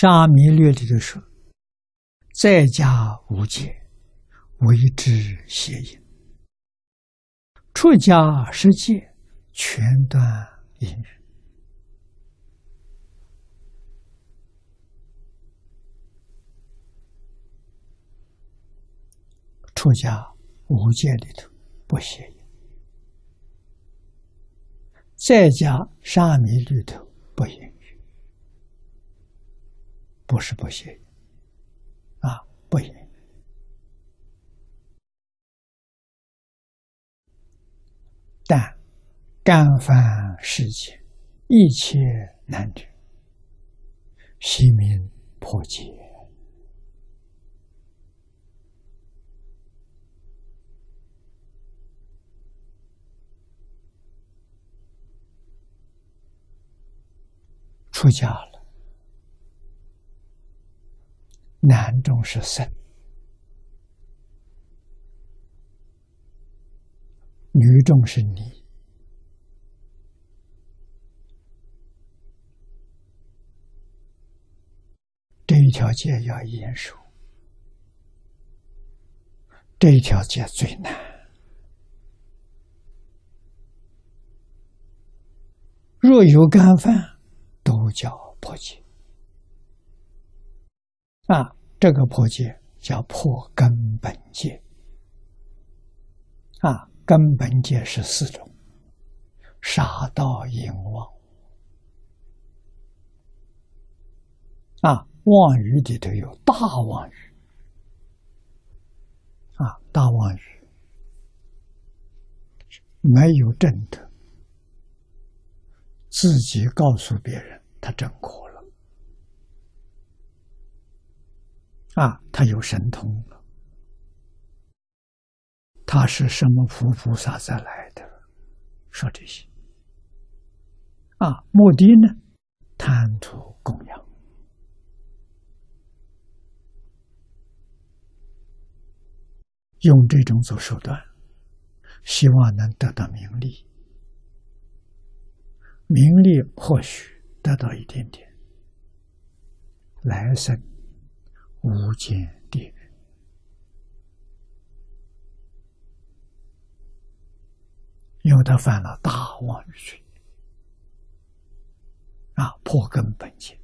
沙弥略里头说：“在家无戒，为之邪淫；出家十戒，全断淫欲。”出家无戒里头不邪淫，在家沙弥里头不淫，不是不行啊，不行。但干犯世界一切男女，悉名破戒。出家了，男中是僧，女中是尼，这一条戒要严守，这一条戒最难，若有干犯。都叫破戒啊！这个破戒叫破根本戒啊！根本戒是四种：杀盗淫妄啊！妄语里头有大妄语啊！大妄语没有正德，自己告诉别人。他真苦啊！他有神通了，他是什么菩菩萨再来的？说这些啊，目的呢？贪图供养，用这种做手段，希望能得到名利，名利或许。得到一点点，来生无间地狱因为他犯了大妄语罪啊，破根本戒。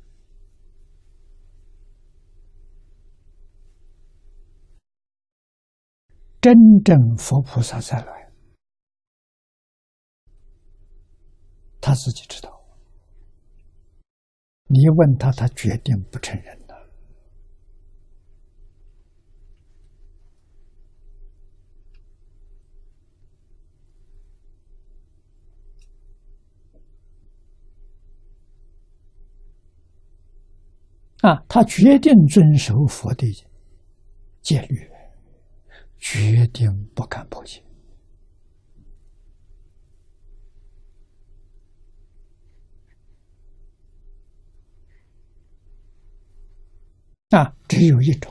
真正佛菩萨再来，他自己知道。你问他，他决定不承认啊，他决定遵守佛的戒律，决定不敢破戒。啊，只有一种。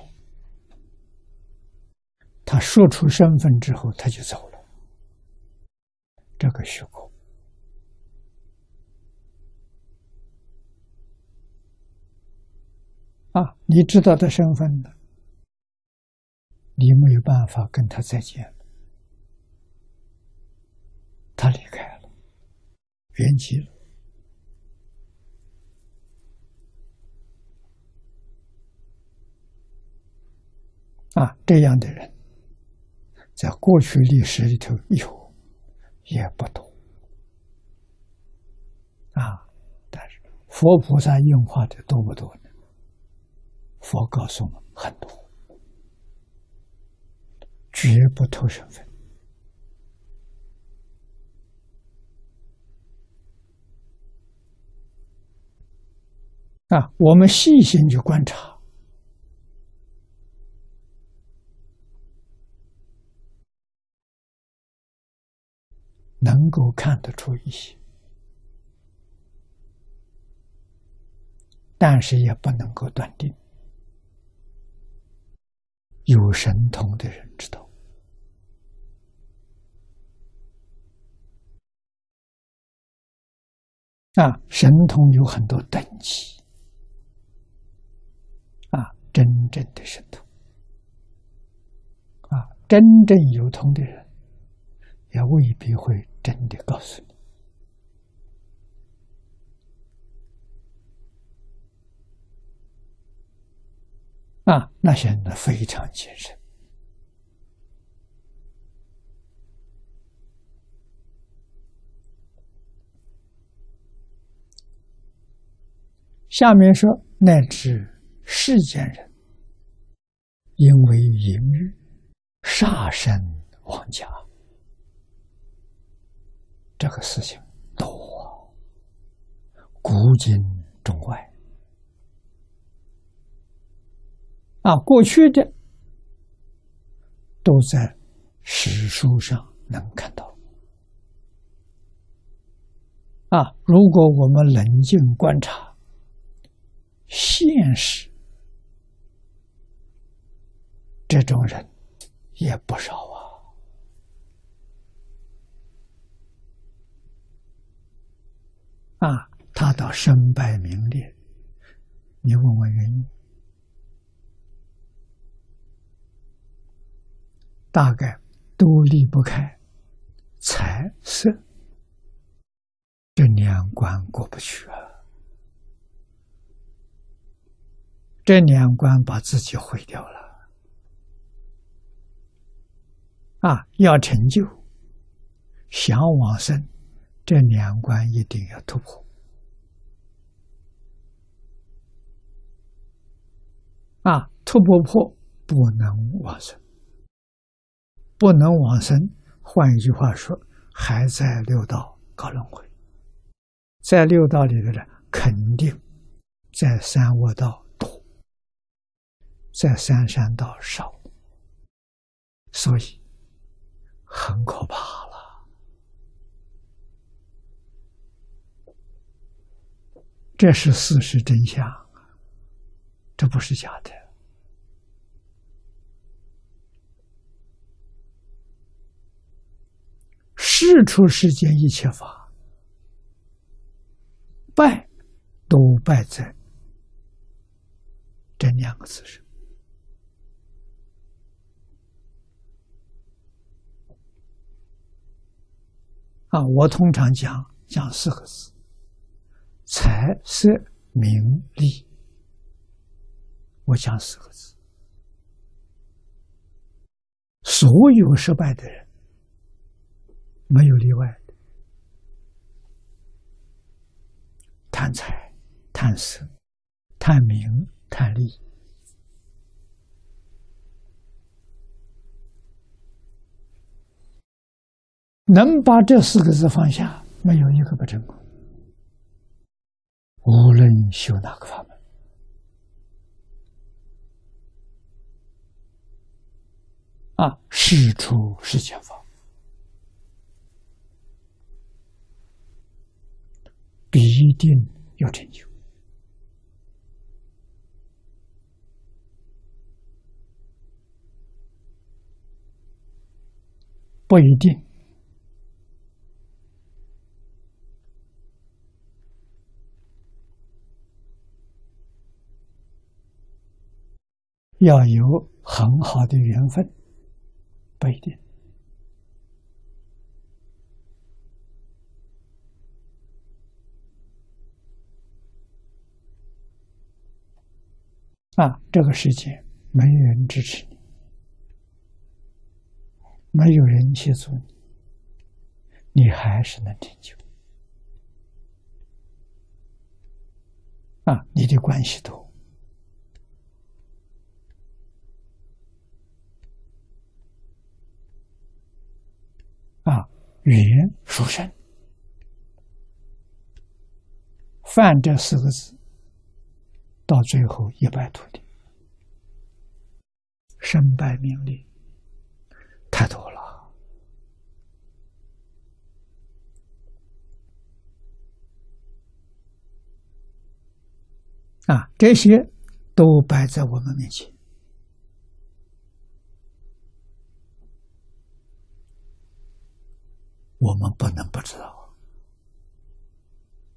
他说出身份之后，他就走了。这个虚构啊，你知道他身份的，你没有办法跟他再见了。他离开了，圆寂了。啊，这样的人，在过去历史里头有，也不多。啊，但是佛菩萨应化的多不多呢？佛告诉我们很多，绝不偷身份。啊，我们细心去观察。能够看得出一些，但是也不能够断定。有神通的人知道，啊，神通有很多等级，啊真正的神通。啊！真正有通的人，也未必会真的告诉你。啊，那显得非常谨慎。下面说，乃至世间人，因为淫欲，杀身亡家，这个事情多，古今中外啊，过去的都在史书上能看到啊。如果我们冷静观察，现实，这种人也不少啊！啊，他到身败名裂，你问问原因，大概都离不开财色这两关过不去啊。这两关把自己毁掉了啊！要成就，想往生，这两关一定要突破啊！突破破不能往生，不能往生。换一句话说，还在六道搞轮回，在六道里的人肯定在三恶道多。在三山道少，所以很可怕了。这是事实真相，这不是假的。出世间一切法，败都败在这两个字上。啊，我通常讲讲四个字：财、色、名、利。我讲四个字，所有失败的人没有例外的，贪财、贪色、贪名、贪利。能把这四个字放下，没有一个不成功。无论修哪个法门，啊，事出世间法，必定有成就，不一定。要有很好的缘分，不一定啊！这个世界没人支持你，没有人协助你，你还是能成就啊！你的关系多。啊，缘殊胜，犯这四个字，到最后一败涂地，身败名裂，太多了。啊，这些都摆在我们面前。我们不能不知道。